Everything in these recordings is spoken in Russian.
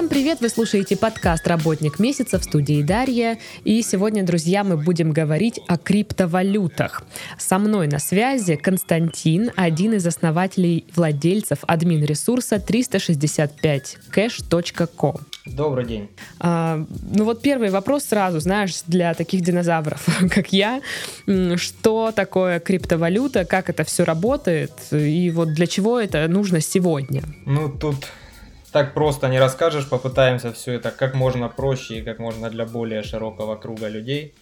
Всем привет! Вы слушаете подкаст «Работник месяца» в студии Дарья. И сегодня, друзья, мы будем говорить о криптовалютах. Со мной на связи Константин, один из основателей владельцев админ-ресурса 365cash.com. Добрый день. А, ну вот первый вопрос сразу, знаешь, для таких динозавров, как я. Что такое криптовалюта, как это все работает и вот для чего это нужно сегодня? Ну тут так просто не расскажешь, попытаемся все это как можно проще и как можно для более широкого круга людей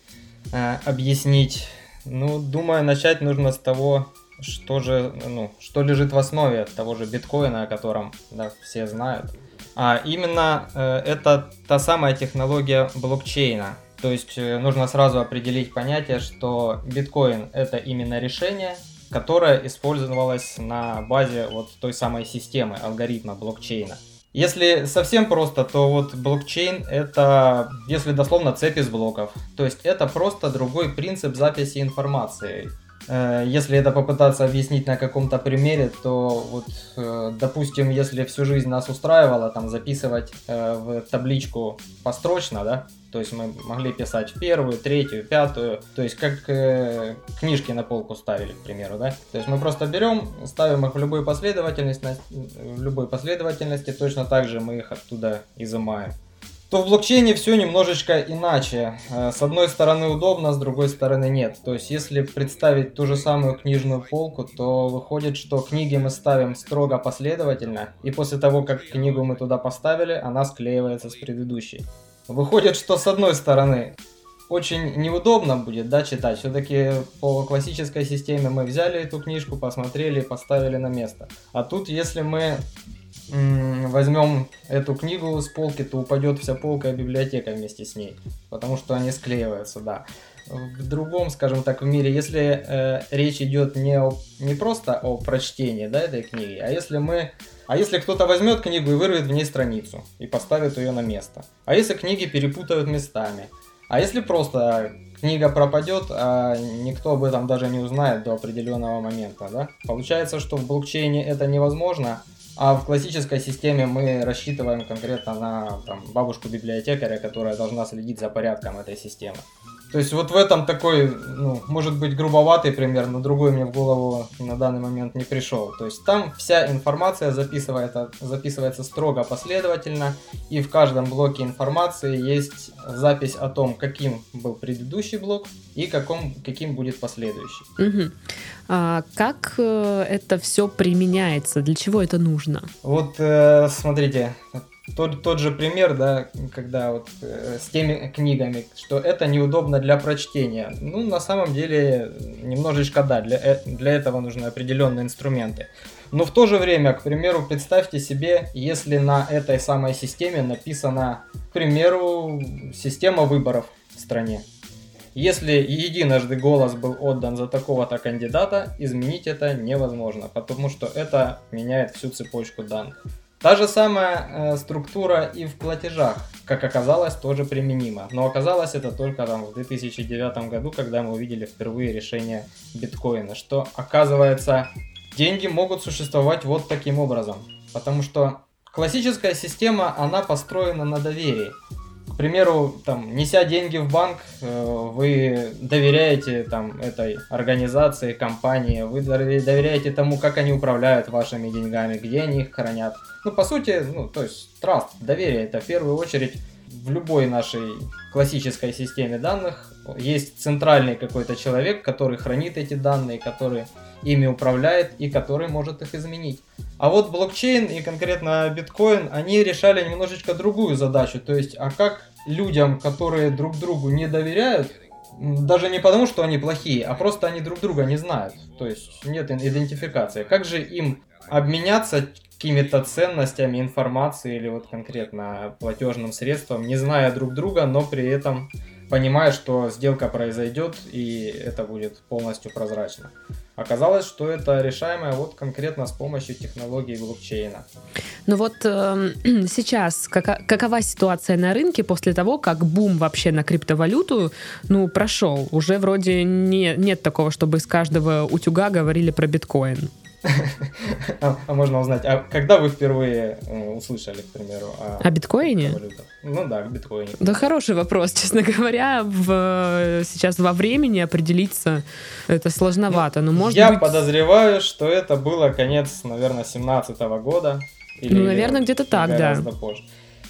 э, объяснить. Ну, думаю, начать нужно с того, что же, ну, что лежит в основе того же биткоина, о котором да, все знают. А именно э, это та самая технология блокчейна. То есть э, нужно сразу определить понятие, что биткоин это именно решение, которое использовалось на базе вот той самой системы алгоритма блокчейна. Если совсем просто, то вот блокчейн это, если дословно, цепь из блоков. То есть это просто другой принцип записи информации. Э, если это попытаться объяснить на каком-то примере, то вот, э, допустим, если всю жизнь нас устраивало там записывать э, в табличку построчно, да, то есть мы могли писать первую, третью, пятую, то есть как э, книжки на полку ставили, к примеру, да. То есть мы просто берем, ставим их в любую последовательность, в любой последовательности, точно так же мы их оттуда изымаем то в блокчейне все немножечко иначе. Э, с одной стороны удобно, с другой стороны нет. То есть если представить ту же самую книжную полку, то выходит, что книги мы ставим строго последовательно, и после того, как книгу мы туда поставили, она склеивается с предыдущей. Выходит, что с одной стороны очень неудобно будет, да, читать. Все-таки по классической системе мы взяли эту книжку, посмотрели, поставили на место. А тут, если мы возьмем эту книгу с полки, то упадет вся полка и библиотека вместе с ней, потому что они склеиваются, да. В другом, скажем так, в мире, если э, речь идет не, о, не просто о прочтении да, этой книги, а если мы а если кто-то возьмет книгу и вырвет в ней страницу и поставит ее на место? А если книги перепутают местами? А если просто книга пропадет, а никто об этом даже не узнает до определенного момента, да? Получается, что в блокчейне это невозможно, а в классической системе мы рассчитываем конкретно на там, бабушку-библиотекаря, которая должна следить за порядком этой системы. То есть вот в этом такой, ну, может быть, грубоватый пример, но другой мне в голову на данный момент не пришел. То есть там вся информация записывается, записывается строго последовательно, и в каждом блоке информации есть запись о том, каким был предыдущий блок и каком, каким будет последующий. Угу. А как э, это все применяется? Для чего это нужно? Вот э, смотрите, тот, тот же пример, да, когда вот э, с теми книгами, что это неудобно для прочтения. Ну, на самом деле, немножечко да, для, э, для этого нужны определенные инструменты. Но в то же время, к примеру, представьте себе, если на этой самой системе написана, к примеру, система выборов в стране. Если единожды голос был отдан за такого-то кандидата, изменить это невозможно, потому что это меняет всю цепочку данных. Та же самая э, структура и в платежах, как оказалось, тоже применима. Но оказалось это только там в 2009 году, когда мы увидели впервые решение биткоина, что оказывается деньги могут существовать вот таким образом. Потому что классическая система, она построена на доверии примеру, там, неся деньги в банк, э, вы доверяете там этой организации, компании, вы доверяете тому, как они управляют вашими деньгами, где они их хранят. Ну, по сути, ну, то есть, траст, доверие, это в первую очередь в любой нашей классической системе данных есть центральный какой-то человек, который хранит эти данные, который ими управляет и который может их изменить. А вот блокчейн и конкретно биткоин, они решали немножечко другую задачу. То есть, а как людям, которые друг другу не доверяют, даже не потому, что они плохие, а просто они друг друга не знают. То есть нет идентификации. Как же им обменяться какими-то ценностями, информацией или вот конкретно платежным средством, не зная друг друга, но при этом понимая, что сделка произойдет и это будет полностью прозрачно. Оказалось, что это решаемое вот конкретно с помощью технологии блокчейна. Ну вот э, сейчас как, какова ситуация на рынке после того, как бум вообще на криптовалюту ну, прошел? Уже вроде не, нет такого, чтобы из каждого утюга говорили про биткоин. А, а можно узнать, а когда вы впервые э, услышали, к примеру, о, о биткоине? Ну да, о биткоине. Да хороший вопрос, честно говоря. В, сейчас во времени определиться это сложновато. Но, может я быть... подозреваю, что это было конец, наверное, 17 года. Или, ну, наверное, где-то так, да. Позже.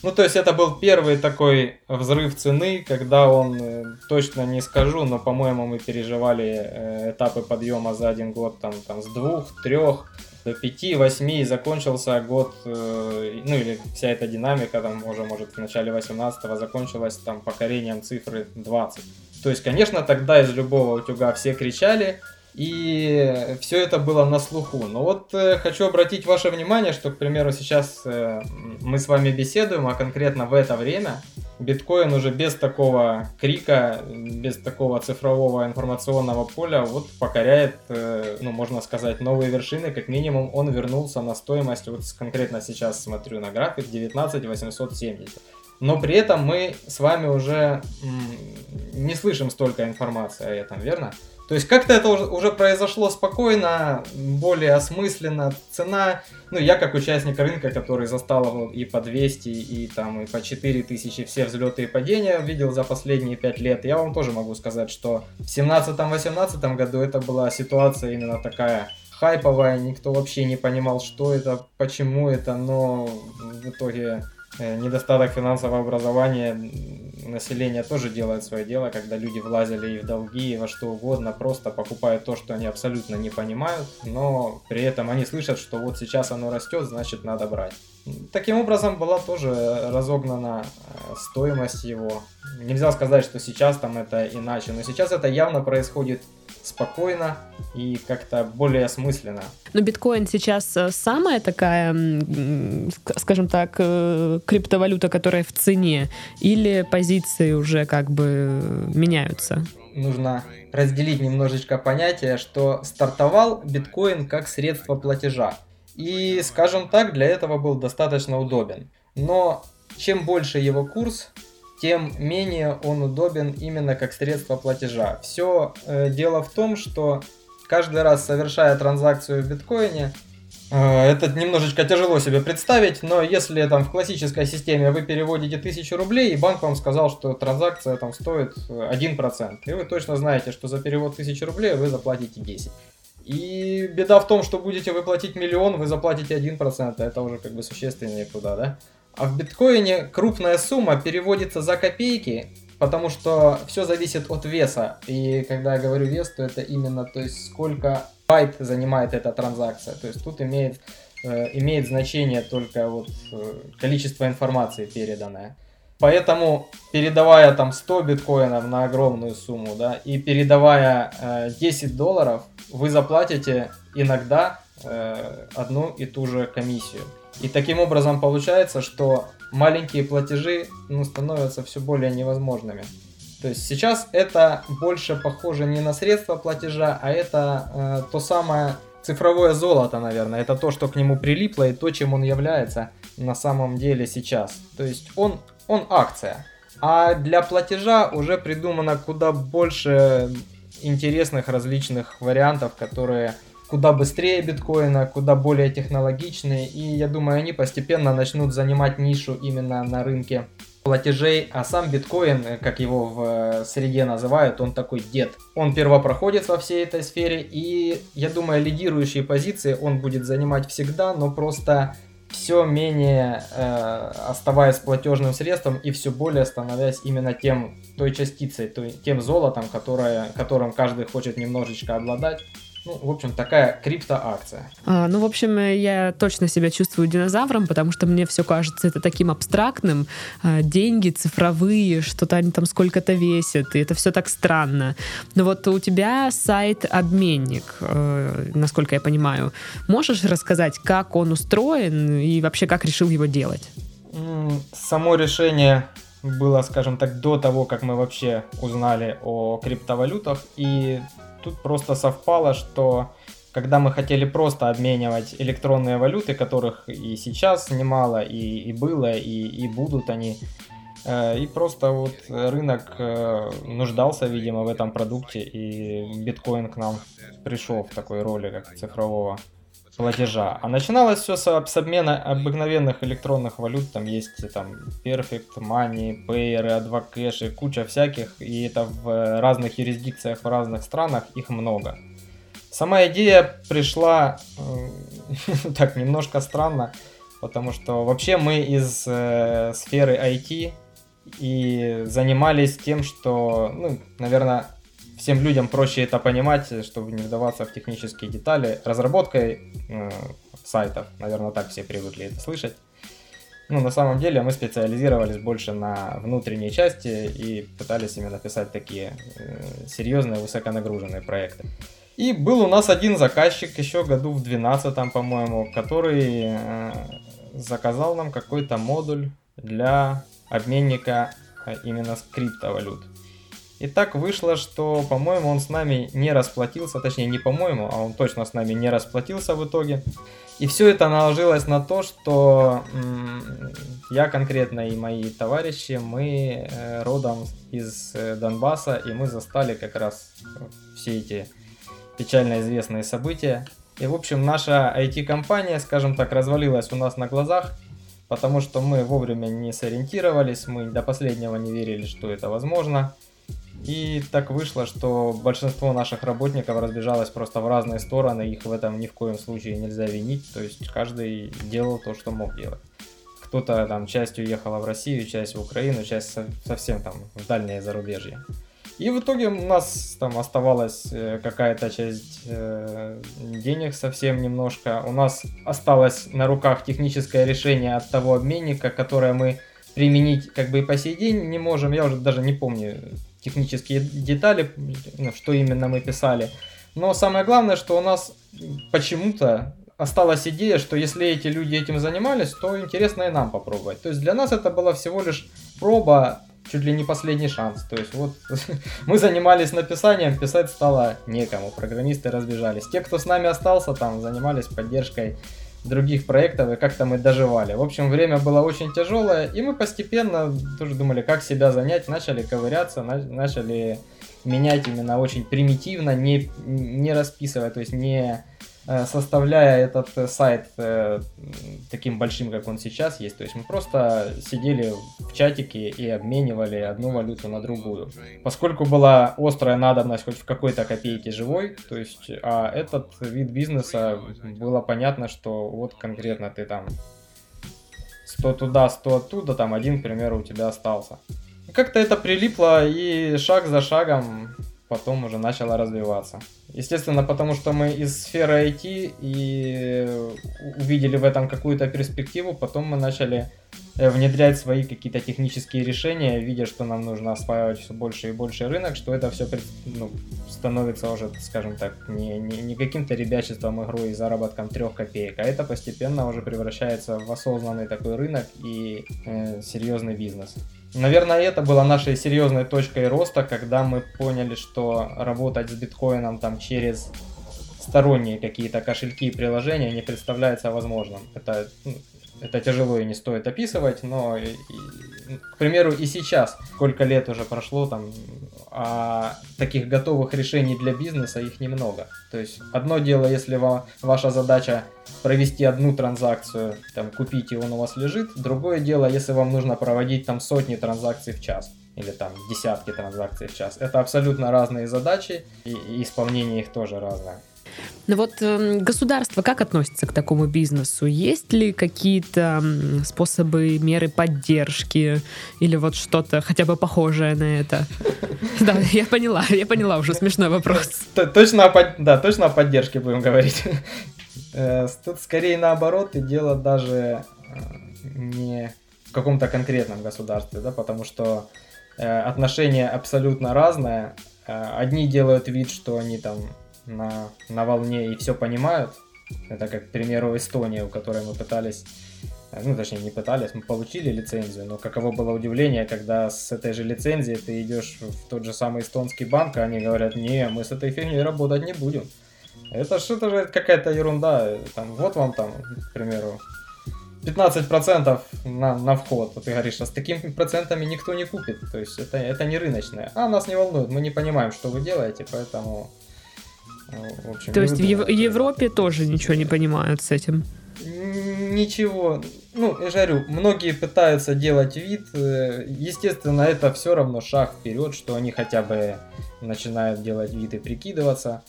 Ну, то есть это был первый такой взрыв цены, когда он, э, точно не скажу, но, по-моему, мы переживали э, этапы подъема за один год там, там с двух, трех до пяти, восьми, и закончился год, э, ну или вся эта динамика там уже, может, в начале 18-го закончилась там покорением цифры 20. То есть, конечно, тогда из любого утюга все кричали, и все это было на слуху. Но вот э, хочу обратить ваше внимание, что, к примеру, сейчас э, мы с вами беседуем, а конкретно в это время биткоин уже без такого крика, без такого цифрового информационного поля вот покоряет, э, ну, можно сказать, новые вершины. Как минимум он вернулся на стоимость, вот конкретно сейчас смотрю на график, 19 870. Но при этом мы с вами уже не слышим столько информации о этом, верно? То есть как-то это уже произошло спокойно, более осмысленно. Цена, ну я как участник рынка, который застал и по 200, и там и по 4000 все взлеты и падения видел за последние 5 лет, я вам тоже могу сказать, что в 17-18 году это была ситуация именно такая хайповая, никто вообще не понимал, что это, почему это, но в итоге недостаток финансового образования населения тоже делает свое дело, когда люди влазили и в долги, и во что угодно, просто покупают то, что они абсолютно не понимают, но при этом они слышат, что вот сейчас оно растет, значит надо брать. Таким образом была тоже разогнана э, стоимость его. Нельзя сказать, что сейчас там это иначе, но сейчас это явно происходит спокойно и как-то более осмысленно. Но биткоин сейчас э, самая такая, скажем так, э, криптовалюта, которая в цене, или позиции уже как бы меняются? Нужно разделить немножечко понятие, что стартовал биткоин как средство платежа. И, скажем так, для этого был достаточно удобен. Но чем больше его курс, тем менее он удобен именно как средство платежа. Все э, дело в том, что каждый раз совершая транзакцию в биткоине, э, это немножечко тяжело себе представить, но если там в классической системе вы переводите 1000 рублей, и банк вам сказал, что транзакция там стоит 1%, и вы точно знаете, что за перевод 1000 рублей вы заплатите 10. И беда в том, что будете вы платить миллион, вы заплатите 1%, это уже как бы существеннее куда, да? А в биткоине крупная сумма переводится за копейки, потому что все зависит от веса. И когда я говорю вес, то это именно, то есть сколько байт занимает эта транзакция. То есть тут имеет, э, имеет значение только вот э, количество информации переданное. Поэтому, передавая там 100 биткоинов на огромную сумму, да, и передавая э, 10 долларов, вы заплатите иногда э, одну и ту же комиссию. И таким образом получается, что маленькие платежи ну, становятся все более невозможными. То есть сейчас это больше похоже не на средства платежа, а это э, то самое цифровое золото, наверное. Это то, что к нему прилипло и то, чем он является на самом деле сейчас. То есть он, он акция. А для платежа уже придумано куда больше интересных различных вариантов, которые куда быстрее биткоина, куда более технологичные, и я думаю, они постепенно начнут занимать нишу именно на рынке платежей, а сам биткоин, как его в э, среде называют, он такой дед. Он первопроходец во всей этой сфере, и я думаю, лидирующие позиции он будет занимать всегда, но просто все менее э, оставаясь платежным средством и все более становясь именно тем той частицей, той, тем золотом, которое, которым каждый хочет немножечко обладать. Ну, в общем, такая криптоакция. А, ну, в общем, я точно себя чувствую динозавром, потому что мне все кажется это таким абстрактным. А, деньги цифровые, что-то они там сколько-то весят, и это все так странно. Но вот у тебя сайт-обменник, э, насколько я понимаю. Можешь рассказать, как он устроен и вообще как решил его делать? Само решение было, скажем так, до того, как мы вообще узнали о криптовалютах. И тут просто совпало, что когда мы хотели просто обменивать электронные валюты, которых и сейчас немало, и, и было, и, и будут они, э, и просто вот рынок э, нуждался, видимо, в этом продукте, и биткоин к нам пришел в такой роли, как цифрового платежа. А начиналось все с, с обмена обыкновенных электронных валют. Там есть там Perfect, Money, Payer, Advocash куча всяких. И это в разных юрисдикциях, в разных странах их много. Сама идея пришла э, так немножко странно, потому что вообще мы из э, сферы IT и занимались тем, что, ну, наверное, всем людям проще это понимать, чтобы не вдаваться в технические детали, разработкой э, сайтов. Наверное, так все привыкли это слышать. Ну, на самом деле мы специализировались больше на внутренней части и пытались именно писать такие э, серьезные, высоконагруженные проекты. И был у нас один заказчик еще году в 12 по-моему, который э, заказал нам какой-то модуль для обменника э, именно с криптовалют. И так вышло, что, по-моему, он с нами не расплатился, точнее, не по-моему, а он точно с нами не расплатился в итоге. И все это наложилось на то, что я конкретно и мои товарищи, мы э, родом из э, Донбасса, и мы застали как раз все эти печально известные события. И, в общем, наша IT-компания, скажем так, развалилась у нас на глазах, потому что мы вовремя не сориентировались, мы до последнего не верили, что это возможно. И так вышло, что большинство наших работников разбежалось просто в разные стороны, их в этом ни в коем случае нельзя винить, то есть каждый делал то, что мог делать. Кто-то там часть уехала в Россию, часть в Украину, часть совсем там в дальнее зарубежье. И в итоге у нас там оставалась э, какая-то часть э, денег совсем немножко. У нас осталось на руках техническое решение от того обменника, которое мы применить как бы и по сей день не можем. Я уже даже не помню технические детали, ну, что именно мы писали. Но самое главное, что у нас почему-то осталась идея, что если эти люди этим занимались, то интересно и нам попробовать. То есть для нас это была всего лишь проба, чуть ли не последний шанс. То есть вот мы занимались написанием, писать стало некому, программисты разбежались. Те, кто с нами остался там, занимались поддержкой других проектов, и как-то мы доживали. В общем, время было очень тяжелое, и мы постепенно тоже думали, как себя занять, начали ковыряться, начали менять именно очень примитивно, не, не расписывая, то есть не составляя этот э, сайт э, таким большим, как он сейчас есть. То есть мы просто сидели в чатике и обменивали одну валюту на другую. Поскольку была острая надобность хоть в какой-то копейке живой, то есть, а этот вид бизнеса было понятно, что вот конкретно ты там 100 туда, 100 оттуда, там один, к примеру, у тебя остался. Как-то это прилипло и шаг за шагом потом уже начало развиваться. Естественно, потому что мы из сферы IT и увидели в этом какую-то перспективу, потом мы начали э, внедрять свои какие-то технические решения, видя, что нам нужно осваивать все больше и больше рынок, что это все ну, становится уже, скажем так, не, не, не каким-то ребячеством, игрой и заработком трех копеек, а это постепенно уже превращается в осознанный такой рынок и э, серьезный бизнес. Наверное, это было нашей серьезной точкой роста, когда мы поняли, что работать с биткоином там через сторонние какие-то кошельки и приложения не представляется возможным. Это, ну, это тяжело и не стоит описывать, но, к примеру, и сейчас, сколько лет уже прошло, там а таких готовых решений для бизнеса их немного. То есть одно дело, если ва- ваша задача провести одну транзакцию, там купить и он у вас лежит, другое дело, если вам нужно проводить там сотни транзакций в час или там десятки транзакций в час. Это абсолютно разные задачи и, и исполнение их тоже разное. Ну вот э, государство как относится к такому бизнесу? Есть ли какие-то способы, меры поддержки или вот что-то хотя бы похожее на это? Да, я поняла, я поняла уже смешной вопрос. Точно, да, точно о поддержке будем говорить. Э, тут скорее наоборот, и дело даже э, не в каком-то конкретном государстве, да, потому что э, отношения абсолютно разные. Одни делают вид, что они там на, на волне и все понимают. Это как, к примеру, Эстония, у которой мы пытались, э, ну, точнее, не пытались, мы получили лицензию, но каково было удивление, когда с этой же лицензией ты идешь в тот же самый эстонский банк, а они говорят, не, мы с этой фигней работать не будем. Это это же какая-то ерунда, там, вот вам там, к примеру, 15% на, на вход, а ты говоришь, а с такими процентами никто не купит, то есть это, это не рыночное. А нас не волнует, мы не понимаем, что вы делаете, поэтому В общем, То есть в Ев- Европе тоже ничего не понимают с этим? Ничего. Ну, я говорю, многие пытаются делать вид. Э, естественно, это все равно шаг вперед, что они хотя бы начинают делать вид и прикидываться.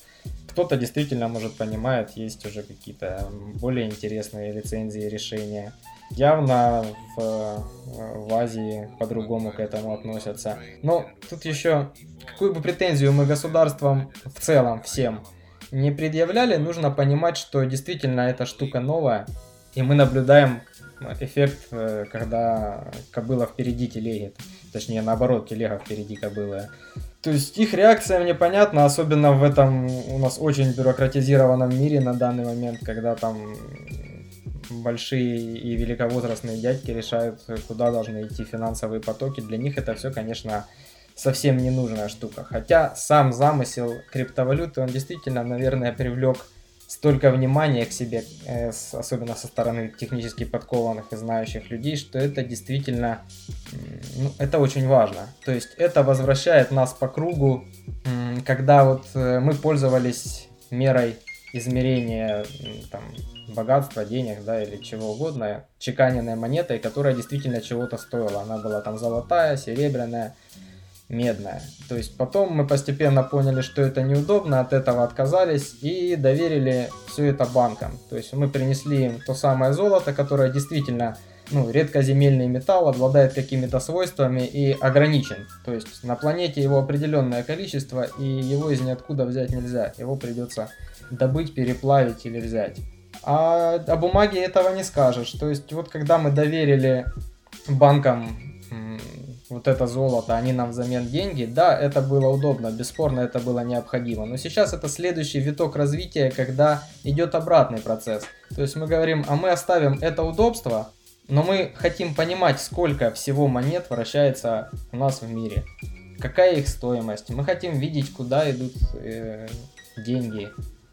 Кто-то действительно, может, понимает, есть уже какие-то более интересные лицензии, решения. Явно в, в Азии по-другому к этому относятся. Но тут еще, какую бы претензию мы государствам в целом всем не предъявляли, нужно понимать, что действительно эта штука новая, и мы наблюдаем эффект, э, когда кобыла впереди телеги. Точнее, наоборот, телега впереди кобылы. То есть их реакция мне понятна, особенно в этом у нас очень бюрократизированном мире на данный момент, когда там большие и великовозрастные дядьки решают, куда должны идти финансовые потоки. Для них это все, конечно, совсем ненужная штука. Хотя сам замысел криптовалюты, он действительно, наверное, привлек столько внимания к себе, э, особенно со стороны технически подкованных и знающих людей, что это действительно, ну, это очень важно. То есть это возвращает нас по кругу, когда вот э, мы пользовались мерой измерения там, богатства, денег, да, или чего угодно, чеканенной монетой, которая действительно чего-то стоила. Она была там золотая, серебряная, медная. То есть потом мы постепенно поняли, что это неудобно, от этого отказались и доверили все это банкам. То есть мы принесли им то самое золото, которое действительно ну, редкоземельный металл, обладает какими-то свойствами и ограничен. То есть на планете его определенное количество, и его из ниоткуда взять нельзя. Его придется добыть, переплавить или взять. А о бумаге этого не скажешь. То есть вот когда мы доверили банкам вот это золото, они нам взамен деньги, да, это было удобно, бесспорно это было необходимо. Но сейчас это следующий виток развития, когда идет обратный процесс. То есть мы говорим, а мы оставим это удобство, но мы хотим понимать, сколько всего монет вращается у нас в мире. Какая их стоимость. Мы хотим видеть, куда идут э, деньги.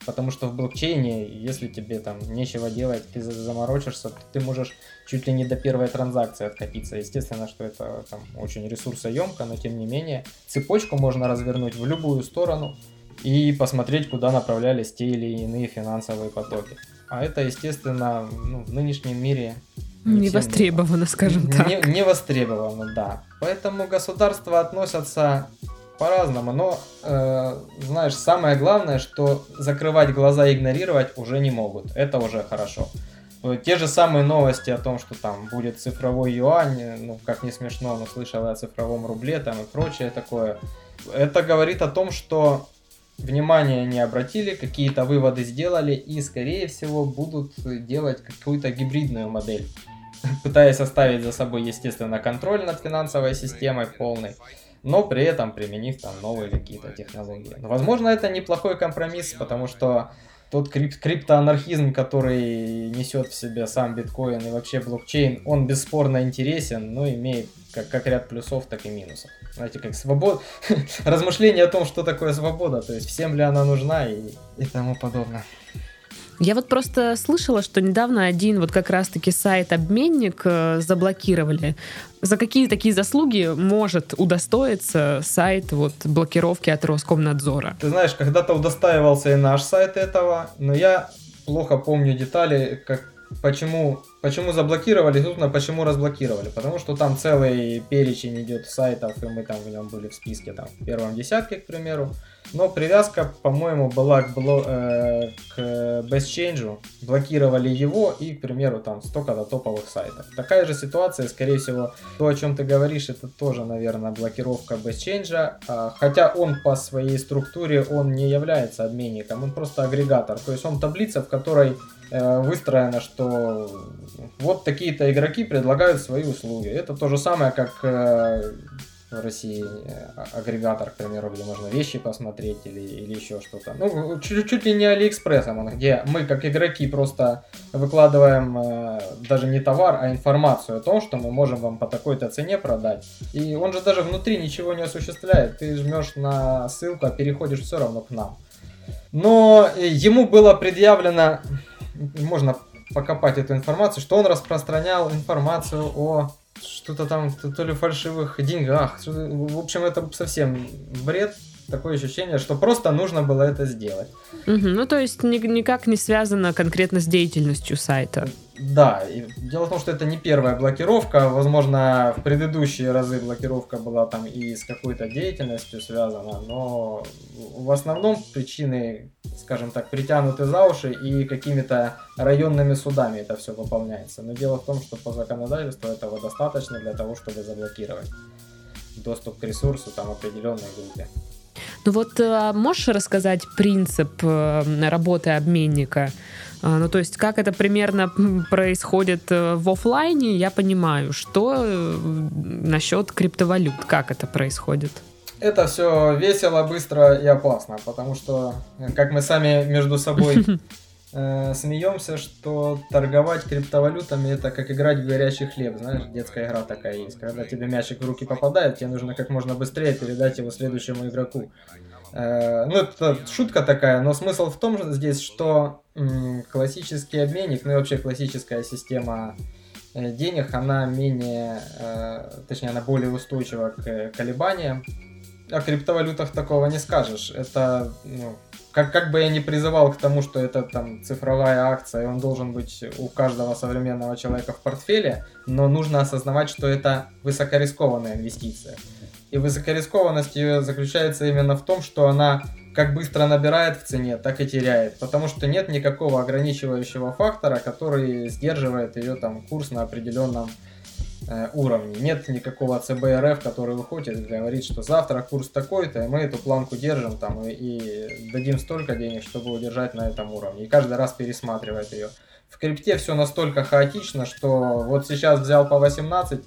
Потому что в блокчейне, если тебе там нечего делать, ты заморочишься, то ты можешь чуть ли не до первой транзакции откатиться. Естественно, что это там очень ресурсоемко, но тем не менее цепочку можно развернуть в любую сторону и посмотреть, куда направлялись те или иные финансовые потоки. А это, естественно, ну, в нынешнем мире не востребовано, скажем так. Не, не востребовано, да. Поэтому государства относятся по-разному, но, э, знаешь, самое главное, что закрывать глаза и игнорировать уже не могут. Это уже хорошо. Э, те же самые новости о том, что там будет цифровой юань, э, ну, как не смешно, но слышал о цифровом рубле там и прочее такое. Это говорит о том, что внимание не обратили, какие-то выводы сделали и, скорее всего, будут делать какую-то гибридную модель, пытаясь оставить за собой, естественно, контроль над финансовой системой полный но при этом применив там новые какие-то технологии. Но, возможно, это неплохой компромисс, потому что тот крип криптоанархизм, который несет в себе сам биткоин и вообще блокчейн, он бесспорно интересен, но имеет как, как ряд плюсов, так и минусов. Знаете, как свобода, размышление о том, что такое свобода, то есть всем ли она нужна и, и тому подобное. Я вот просто слышала, что недавно один вот как раз-таки сайт-обменник э, заблокировали. За какие такие заслуги может удостоиться сайт вот блокировки от Роскомнадзора? Ты знаешь, когда-то удостаивался и наш сайт этого, но я плохо помню детали, как почему, почему заблокировали, собственно, почему разблокировали. Потому что там целый перечень идет сайтов, и мы там в нем были в списке, там, в первом десятке, к примеру. Но привязка, по-моему, была к, бло, э, к BestChange. Блокировали его и, к примеру, там столько-то топовых сайтов. Такая же ситуация, скорее всего, то, о чем ты говоришь, это тоже, наверное, блокировка BestChange. А, хотя он по своей структуре, он не является обменником, он просто агрегатор. То есть он таблица, в которой э, выстроено, что вот такие-то игроки предлагают свои услуги. Это то же самое, как э, в России э, агрегатор, к примеру, где можно вещи посмотреть или, или еще что-то. Ну, чуть, чуть ли не Алиэкспрессом, где мы, как игроки, просто выкладываем э, даже не товар, а информацию о том, что мы можем вам по такой-то цене продать. И он же даже внутри ничего не осуществляет. Ты жмешь на ссылку, а переходишь все равно к нам. Но ему было предъявлено, можно покопать эту информацию, что он распространял информацию о что-то там, то, ли фальшивых деньгах. В общем, это совсем бред. такое ощущение, что просто нужно было это сделать. Угу. Ну, то есть ни, никак не связано конкретно с деятельностью сайта. Да, и дело в том, что это не первая блокировка. Возможно, в предыдущие разы блокировка была там и с какой-то деятельностью связана, но в основном причины, скажем так, притянуты за уши и какими-то районными судами это все выполняется. Но дело в том, что по законодательству этого достаточно для того, чтобы заблокировать доступ к ресурсу там определенной группе. Ну вот э, можешь рассказать принцип э, работы обменника? А, ну, то есть, как это примерно происходит э, в офлайне, я понимаю. Что насчет криптовалют? Как это происходит? Это все весело, быстро и опасно, потому что, как мы сами между собой э, смеемся, что торговать криптовалютами это как играть в горячий хлеб, знаешь, детская игра такая есть. Когда тебе мячик в руки попадает, тебе нужно как можно быстрее передать его следующему игроку. Э, ну, это шутка такая, но смысл в том здесь, что классический обменник, ну и вообще классическая система э, денег, она менее, э, точнее, она более устойчива к колебаниям. О криптовалютах такого не скажешь. Это, ну, как, как бы я ни призывал к тому, что это там цифровая акция, и он должен быть у каждого современного человека в портфеле, но нужно осознавать, что это высокорискованная инвестиция. И высокорискованность ее заключается именно в том, что она как быстро набирает в цене, так и теряет. Потому что нет никакого ограничивающего фактора, который сдерживает ее там курс на определенном Э, уровне. Нет никакого ЦБРФ, который выходит и говорит, что завтра курс такой-то, и мы эту планку держим там и, и дадим столько денег, чтобы удержать на этом уровне. И каждый раз пересматривает ее. В крипте все настолько хаотично, что вот сейчас взял по 18,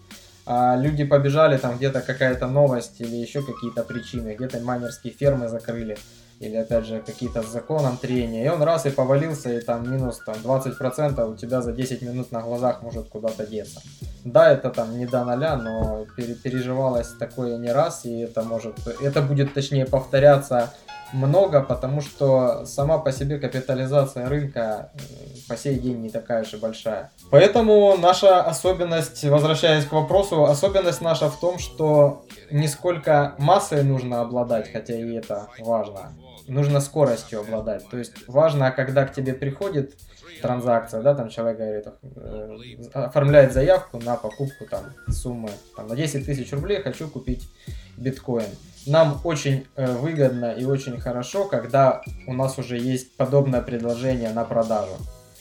а люди побежали, там где-то какая-то новость или еще какие-то причины, где-то майнерские фермы закрыли или опять же какие-то с законом трения, и он раз и повалился, и там минус там, 20% у тебя за 10 минут на глазах может куда-то деться. Да, это там не до ноля, но переживалось такое не раз, и это может, это будет точнее повторяться много, потому что сама по себе капитализация рынка э, по сей день не такая же большая. Поэтому наша особенность, возвращаясь к вопросу, особенность наша в том, что не сколько массой нужно обладать, хотя и это важно, нужно скоростью обладать. То есть важно, когда к тебе приходит транзакция, да, там человек говорит, э, оформляет заявку на покупку там суммы там, на 10 тысяч рублей, хочу купить биткоин. Нам очень э, выгодно и очень хорошо, когда у нас уже есть подобное предложение на продажу.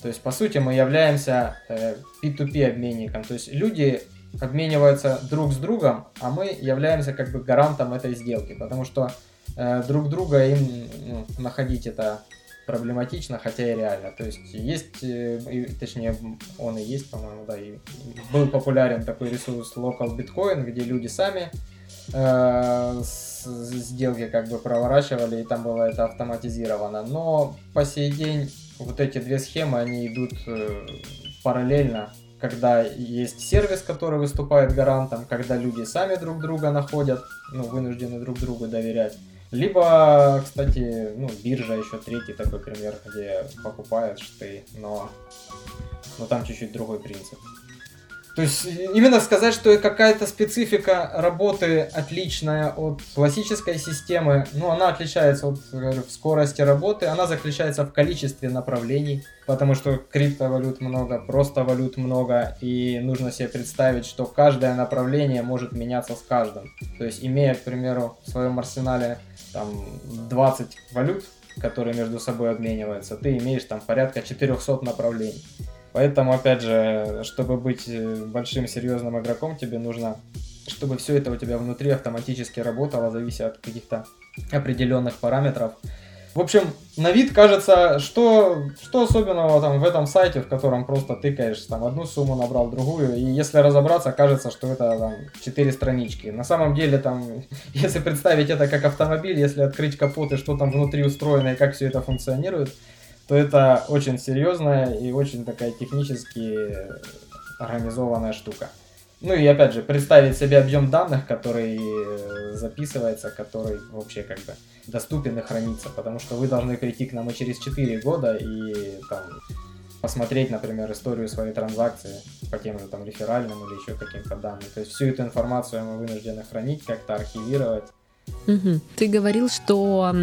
То есть, по сути, мы являемся э, P2P обменником. То есть, люди обмениваются друг с другом, а мы являемся как бы гарантом этой сделки, потому что э, друг друга им ну, находить это проблематично, хотя и реально. То есть есть, э, точнее он и есть, по-моему, да, и был популярен такой ресурс Local Bitcoin, где люди сами э, сделки как бы проворачивали, и там было это автоматизировано. Но по сей день вот эти две схемы, они идут э, параллельно, когда есть сервис, который выступает гарантом, когда люди сами друг друга находят, ну, вынуждены друг другу доверять. Либо, кстати, ну, биржа еще третий такой пример, где покупаешь ты, но, но там чуть-чуть другой принцип. То есть именно сказать, что какая-то специфика работы отличная от классической системы, ну она отличается от говорю, скорости работы, она заключается в количестве направлений, потому что криптовалют много, просто валют много, и нужно себе представить, что каждое направление может меняться с каждым. То есть имея, к примеру, в своем арсенале там 20 валют, которые между собой обмениваются, ты имеешь там порядка 400 направлений. Поэтому, опять же, чтобы быть э, большим серьезным игроком, тебе нужно, чтобы все это у тебя внутри автоматически работало, завися от каких-то определенных параметров. В общем, на вид кажется, что, что особенного там в этом сайте, в котором просто тыкаешь, там одну сумму набрал, другую, и если разобраться, кажется, что это там 4 странички. На самом деле там, если представить это как автомобиль, если открыть капот и что там внутри устроено и как все это функционирует, то это очень серьезная и очень такая технически организованная штука. Ну и опять же, представить себе объем данных, который э, записывается, который вообще как бы доступен и хранится, потому что вы должны прийти к нам и через 4 года и там посмотреть, например, историю своей транзакции по тем же там реферальным или еще каким-то данным. То есть всю эту информацию мы вынуждены хранить, как-то архивировать, Угу. Ты говорил, что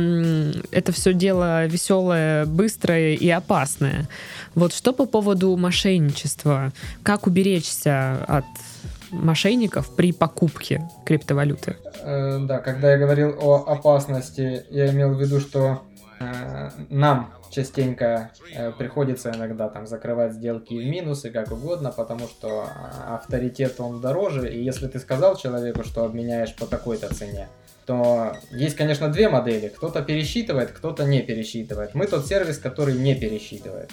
это все дело веселое, быстрое и опасное. Вот что по поводу мошенничества? Как уберечься от мошенников при покупке криптовалюты? Э, да, когда я говорил о опасности, я имел в виду, что э, нам частенько э, приходится иногда там закрывать сделки в минусы, как угодно, потому что а, авторитет он дороже, и если ты сказал человеку, что обменяешь по такой-то цене, то есть, конечно, две модели. Кто-то пересчитывает, кто-то не пересчитывает. Мы тот сервис, который не пересчитывает.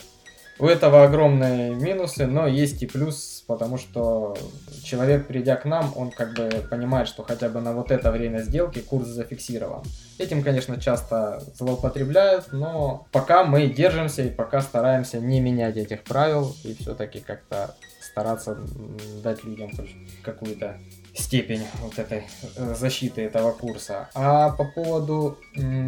У этого огромные минусы, но есть и плюс, потому что человек, придя к нам, он как бы понимает, что хотя бы на вот это время сделки курс зафиксирован. Этим, конечно, часто злоупотребляют, но пока мы держимся и пока стараемся не менять этих правил и все-таки как-то стараться дать людям какую-то степень вот этой э, защиты этого курса. А по поводу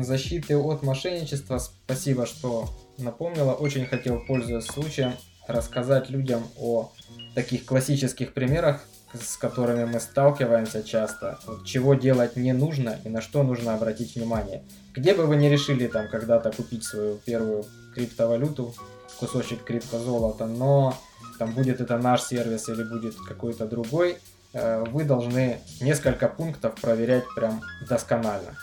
защиты от мошенничества, спасибо, что напомнила. Очень хотел, пользуясь случаем, рассказать людям о таких классических примерах, с которыми мы сталкиваемся часто, вот, чего делать не нужно и на что нужно обратить внимание. Где бы вы не решили там когда-то купить свою первую криптовалюту, кусочек криптозолота, но там будет это наш сервис или будет какой-то другой, вы должны несколько пунктов проверять прям досконально.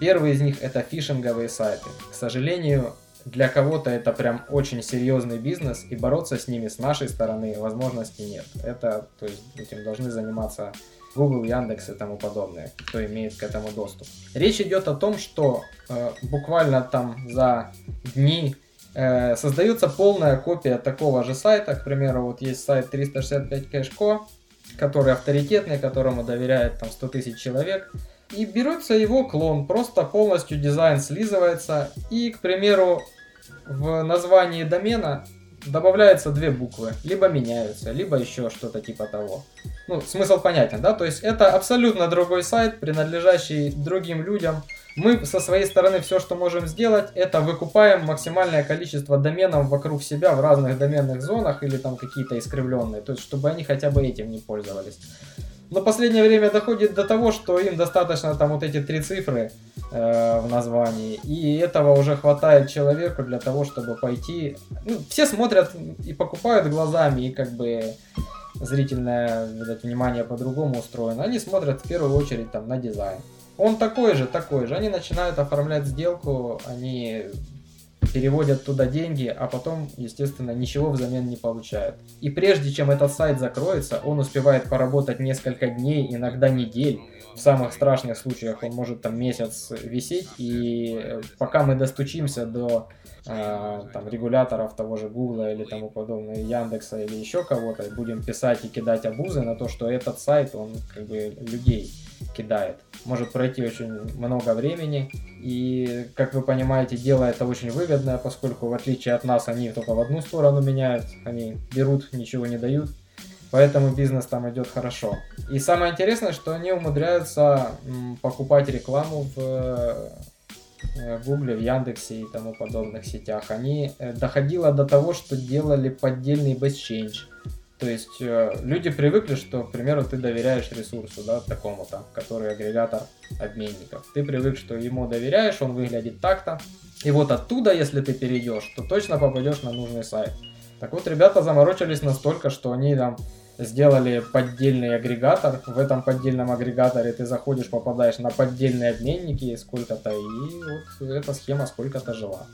Первый из них это фишинговые сайты. К сожалению, для кого-то это прям очень серьезный бизнес, и бороться с ними с нашей стороны возможности нет. Это, то есть, этим должны заниматься Google, Яндекс и тому подобное, кто имеет к этому доступ. Речь идет о том, что э, буквально там за дни э, создается полная копия такого же сайта. К примеру, вот есть сайт 365 Cashco, который авторитетный, которому доверяет там 100 тысяч человек. И берется его клон, просто полностью дизайн слизывается. И, к примеру, в названии домена добавляются две буквы, либо меняются, либо еще что-то типа того. Ну, смысл понятен, да? То есть это абсолютно другой сайт, принадлежащий другим людям, мы со своей стороны все, что можем сделать, это выкупаем максимальное количество доменов вокруг себя в разных доменных зонах или там какие-то искривленные, то есть чтобы они хотя бы этим не пользовались. Но последнее время доходит до того, что им достаточно там вот эти три цифры э, в названии, и этого уже хватает человеку для того, чтобы пойти. Ну, все смотрят и покупают глазами, и как бы зрительное видать, внимание по-другому устроено. Они смотрят в первую очередь там на дизайн. Он такой же, такой же. Они начинают оформлять сделку, они переводят туда деньги, а потом, естественно, ничего взамен не получают. И прежде чем этот сайт закроется, он успевает поработать несколько дней, иногда недель. В самых страшных случаях он может там месяц висеть, и пока мы достучимся до э, там, регуляторов того же Гугла или тому подобное, Яндекса или еще кого-то, будем писать и кидать обузы на то, что этот сайт, он как бы людей кидает. Может пройти очень много времени, и, как вы понимаете, дело это очень выгодное, поскольку, в отличие от нас, они только в одну сторону меняют, они берут, ничего не дают, поэтому бизнес там идет хорошо. И самое интересное, что они умудряются покупать рекламу в э, в Гугле, в Яндексе и тому подобных сетях. Они э, доходило до того, что делали поддельный бэсчейндж то есть э, люди привыкли, что, к примеру, ты доверяешь ресурсу, да, такому-то, который агрегатор обменников. Ты привык, что ему доверяешь, он выглядит так-то. И вот оттуда, если ты перейдешь, то точно попадешь на нужный сайт. Так вот, ребята заморочились настолько, что они там сделали поддельный агрегатор. В этом поддельном агрегаторе ты заходишь, попадаешь на поддельные обменники сколько-то, и вот эта схема сколько-то жила.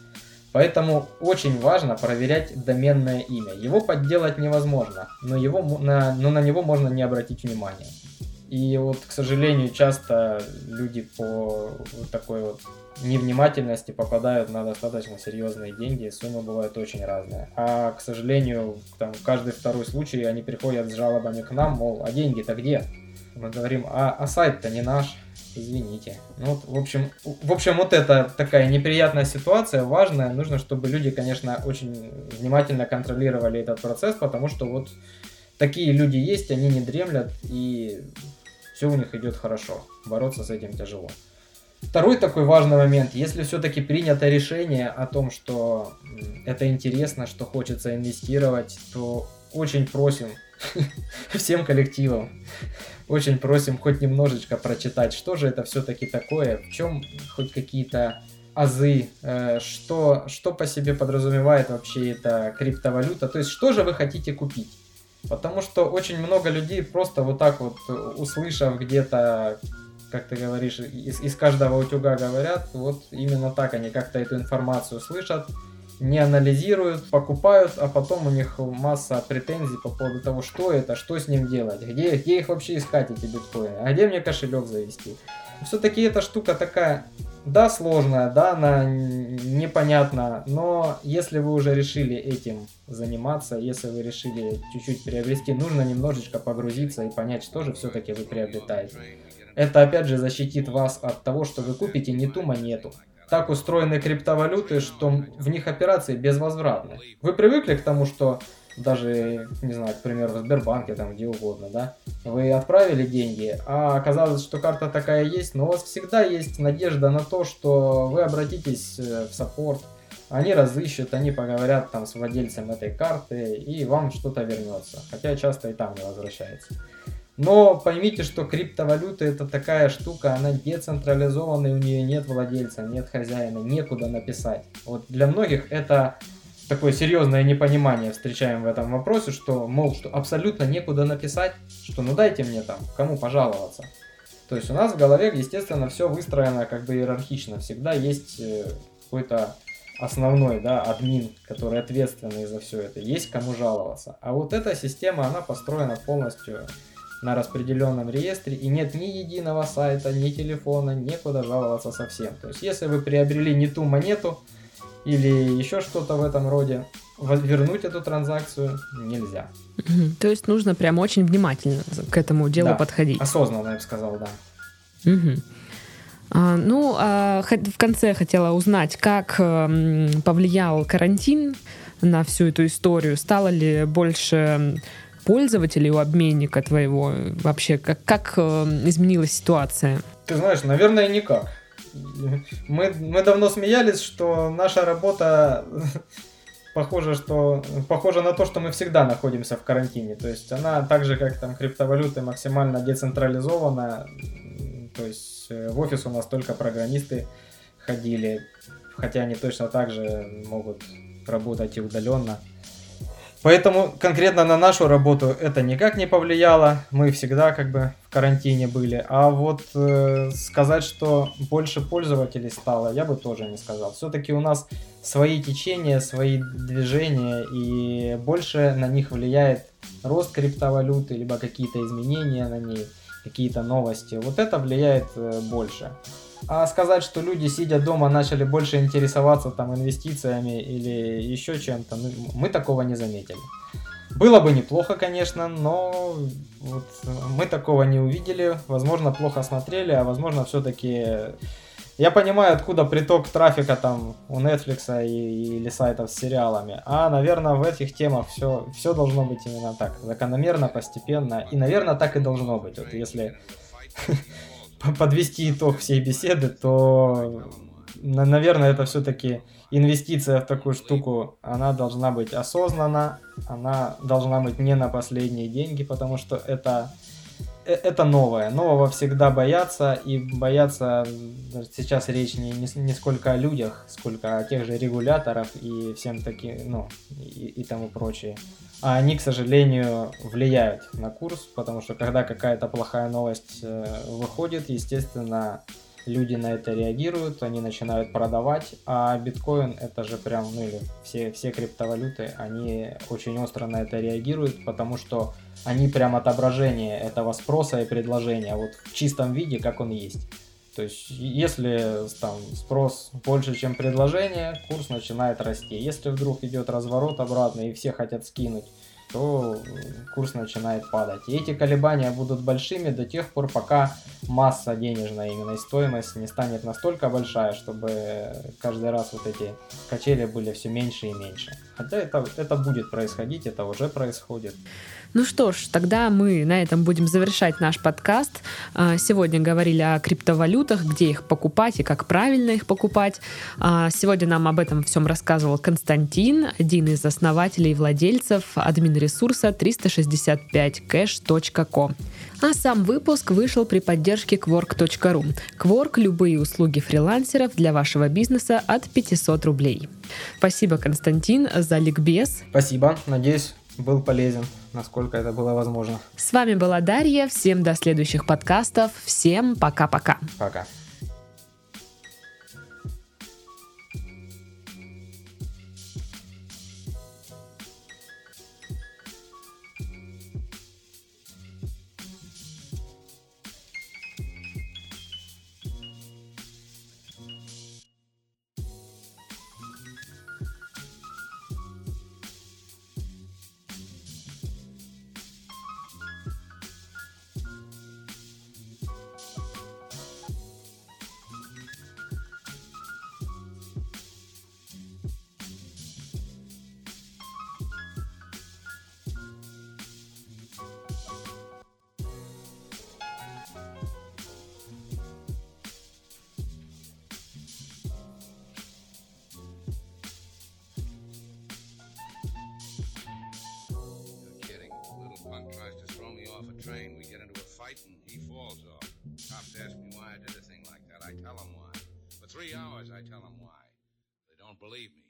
Поэтому очень важно проверять доменное имя. Его подделать невозможно, но, его, на, но на него можно не обратить внимания. И вот, к сожалению, часто люди по вот такой вот невнимательности попадают на достаточно серьезные деньги, суммы бывают очень разные. А, к сожалению, там каждый второй случай они приходят с жалобами к нам, мол, а деньги-то где? Мы говорим, а, а сайт-то не наш, Извините. Ну, вот, в общем, в общем, вот это такая неприятная ситуация, важная. Нужно, чтобы люди, конечно, очень внимательно контролировали этот процесс, потому что вот такие люди есть, они не дремлят, и все у них идет хорошо. Бороться с этим тяжело. Второй такой важный момент, если все-таки принято решение о том, что это интересно, что хочется инвестировать, то очень просим всем коллективам, очень просим хоть немножечко прочитать, что же это все-таки такое, в чем хоть какие-то азы, э, что, что по себе подразумевает вообще эта криптовалюта, то есть что же вы хотите купить. Потому что очень много людей просто вот так вот, услышав где-то, как ты говоришь, из, из каждого утюга говорят, вот именно так они как-то эту информацию слышат, не анализируют, покупают, а потом у них масса претензий по поводу того, что это, что с ним делать, где, где их вообще искать, эти биткоины, а где мне кошелек завести. Все-таки эта штука такая, да, сложная, да, она непонятна, но если вы уже решили этим заниматься, если вы решили чуть-чуть приобрести, нужно немножечко погрузиться и понять, что же все-таки вы приобретаете. Это опять же защитит вас от того, что вы купите не ту монету, так устроены криптовалюты, что в них операции безвозвратны. Вы привыкли к тому, что даже, не знаю, к примеру, в Сбербанке, там, где угодно, да, вы отправили деньги, а оказалось, что карта такая есть, но у вас всегда есть надежда на то, что вы обратитесь э, в саппорт, они разыщут, они поговорят там с владельцем этой карты, и вам что-то вернется, хотя часто и там не возвращается. Но поймите, что криптовалюта это такая штука, она децентрализованная, у нее нет владельца, нет хозяина, некуда написать. Вот для многих это такое серьезное непонимание встречаем в этом вопросе, что, мол, что абсолютно некуда написать, что ну дайте мне там, кому пожаловаться. То есть у нас в голове, естественно, все выстроено как бы иерархично. Всегда есть э, какой-то основной, да, админ, который ответственный за все это. Есть кому жаловаться. А вот эта система, она построена полностью на распределенном реестре и нет ни единого сайта, ни телефона, некуда жаловаться совсем. То есть если вы приобрели не ту монету или еще что-то в этом роде, вернуть эту транзакцию нельзя. То есть нужно прям очень внимательно к этому делу да, подходить. Осознанно, я бы сказал, да. Угу. А, ну, а, в конце хотела узнать, как э, повлиял карантин на всю эту историю. Стало ли больше пользователей у обменника твоего? Вообще, как, как э, изменилась ситуация? Ты знаешь, наверное, никак. Мы, мы давно смеялись, что наша работа похоже, что похоже на то, что мы всегда находимся в карантине. То есть она так же, как там криптовалюты, максимально децентрализована. То есть э, в офис у нас только программисты ходили, хотя они точно так же могут работать и удаленно. Поэтому конкретно на нашу работу это никак не повлияло. Мы всегда как бы в карантине были. А вот э, сказать, что больше пользователей стало, я бы тоже не сказал. Все-таки у нас свои течения, свои движения, и больше на них влияет рост криптовалюты, либо какие-то изменения на ней, какие-то новости. Вот это влияет э, больше. А сказать, что люди, сидя дома, начали больше интересоваться там инвестициями или еще чем-то, ну, мы такого не заметили. Было бы неплохо, конечно, но вот мы такого не увидели. Возможно, плохо смотрели, а возможно, все-таки... Я понимаю, откуда приток трафика там у Netflix и, или сайтов с сериалами. А, наверное, в этих темах все, все должно быть именно так. Закономерно, постепенно. И, наверное, так и должно быть. Вот если подвести итог всей беседы, то, наверное, это все-таки инвестиция в такую штуку, она должна быть осознанна, она должна быть не на последние деньги, потому что это э, это новое. Нового всегда боятся, и боятся, сейчас речь не, не, не сколько о людях, сколько о тех же регуляторах и всем таким, ну, и, и тому прочее а они, к сожалению, влияют на курс, потому что когда какая-то плохая новость э, выходит, естественно, люди на это реагируют, они начинают продавать, а биткоин это же прям, ну или все, все криптовалюты, они очень остро на это реагируют, потому что они прям отображение этого спроса и предложения, вот в чистом виде, как он есть. То есть, если там спрос больше, чем предложение, курс начинает расти. Если вдруг идет разворот обратно и все хотят скинуть, то курс начинает падать. И эти колебания будут большими до тех пор, пока масса денежная именно и стоимость не станет настолько большая, чтобы каждый раз вот эти качели были все меньше и меньше. Хотя это, это будет происходить, это уже происходит. Ну что ж, тогда мы на этом будем завершать наш подкаст. А, сегодня говорили о криптовалютах, где их покупать и как правильно их покупать. А, сегодня нам об этом всем рассказывал Константин, один из основателей и владельцев админ ресурса 365cash.com. А сам выпуск вышел при поддержке Quark.ru. Quark – любые услуги фрилансеров для вашего бизнеса от 500 рублей. Спасибо, Константин, за ликбез. Спасибо. Надеюсь, был полезен, насколько это было возможно. С вами была Дарья. Всем до следующих подкастов. Всем пока-пока. Пока. -пока. пока. Hours, I tell them why. They don't believe me.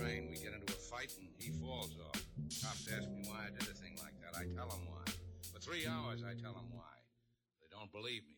Train, we get into a fight, and he falls off. Cops ask me why I did a thing like that. I tell them why. For three hours, I tell them why. They don't believe me.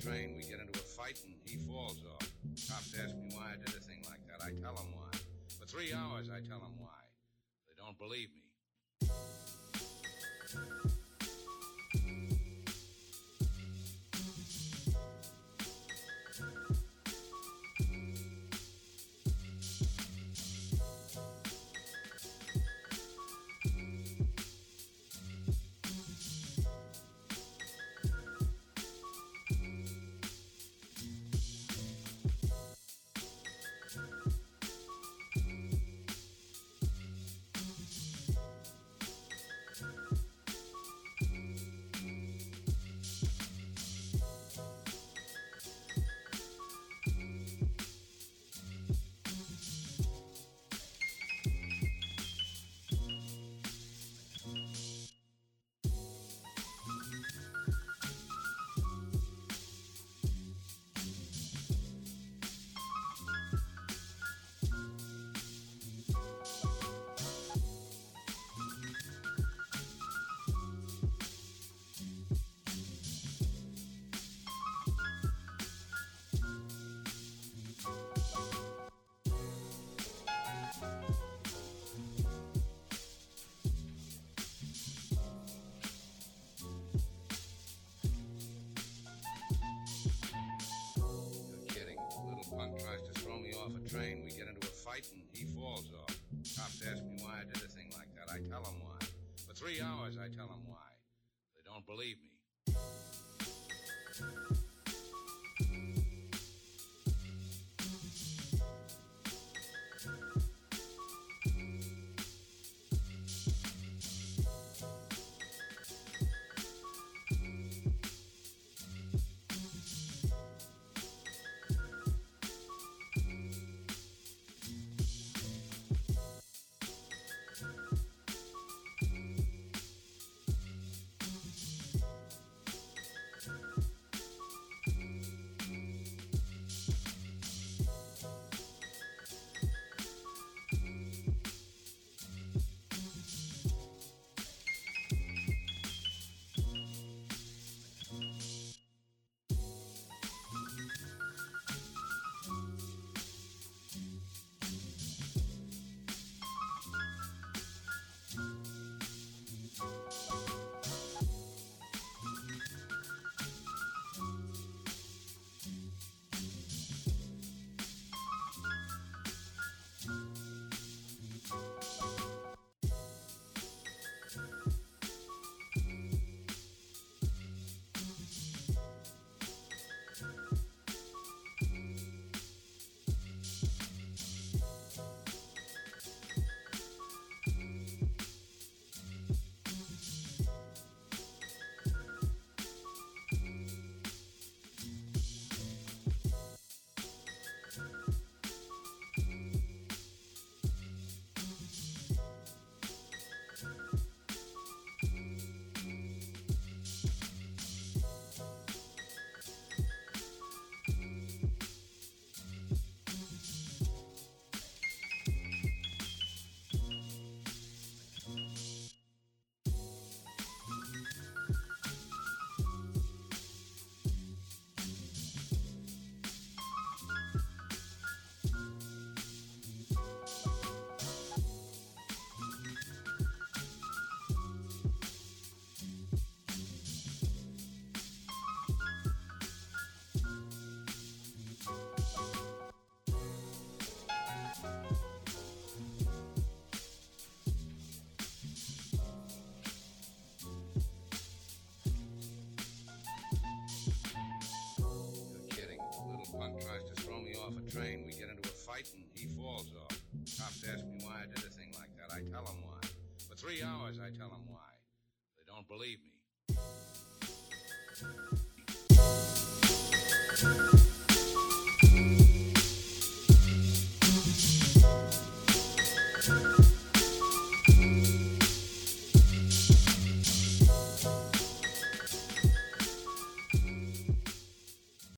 Train, we get into a fight, and he falls off. Cops ask me why I did a thing like that. I tell them why. For three hours, I tell them why. They don't believe me. Train. We get into a fight and he falls off. Cops ask me why I did a thing like that. I tell them why. For three hours, I tell off a train. We get into a fight and he falls off. Cops ask me why I did a thing like that. I tell them why. For three hours, I tell them why. They don't believe me.